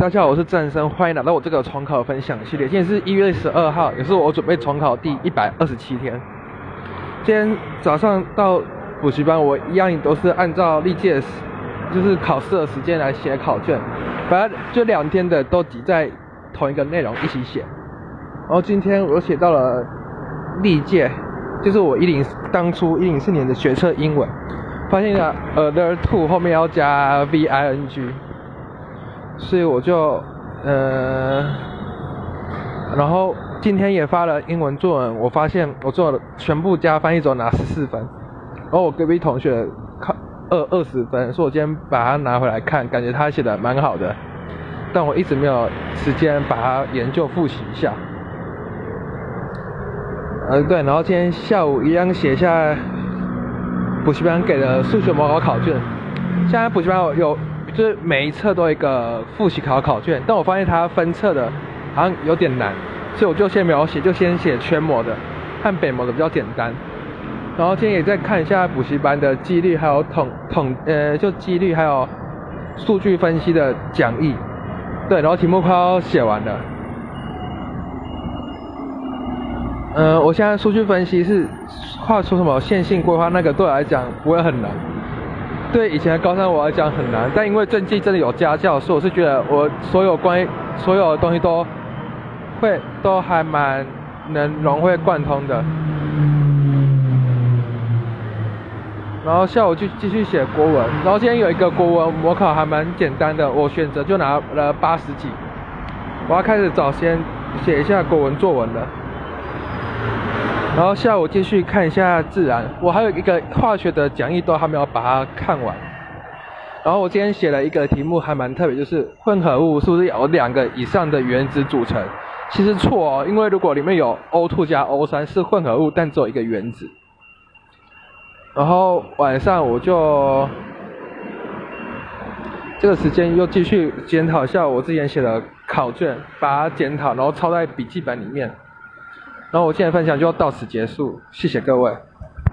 大家好，我是战生，欢迎来到我这个重考分享系列。今天是一月十二号，也是我准备重考第一百二十七天。今天早上到补习班，我一样都是按照历届就是考试的时间来写考卷，反正就两天的都挤在同一个内容一起写。然后今天我写到了历届，就是我一零当初一零四年的学测英文，发现了 other two 后面要加 v i n g。所以我就，呃，然后今天也发了英文作文，我发现我做了全部加翻译总拿十四分，然后我隔壁同学考二二十分，说我今天把它拿回来看，感觉他写的蛮好的，但我一直没有时间把它研究复习一下。呃，对，然后今天下午一样写下补习班给的数学模考考卷，现在补习班有。就是每一册都有一个复习考考卷，但我发现它分册的好像有点难，所以我就先没有写，就先写全模的和北模的比较简单。然后今天也再看一下补习班的几率，还有统统呃就几率还有数据分析的讲义。对，然后题目快要写完了。呃，我现在数据分析是画出什么线性规划，那个对我来讲不会很难。对以前的高三我来讲很难，但因为政绩真的有家教，所以我是觉得我所有关于所有的东西都会都还蛮能融会贯通的。然后下午就继续写国文，然后今天有一个国文模考还蛮简单的，我选择就拿了八十几。我要开始早先写一下国文作文了。然后下午继续看一下自然，我还有一个化学的讲义都还没有把它看完。然后我今天写了一个题目还蛮特别，就是混合物是不是有两个以上的原子组成？其实错哦，因为如果里面有 O2 加 O3 是混合物，但只有一个原子。然后晚上我就这个时间又继续检讨一下我之前写的考卷，把它检讨，然后抄在笔记本里面。然后我今天的分享就要到此结束，谢谢各位。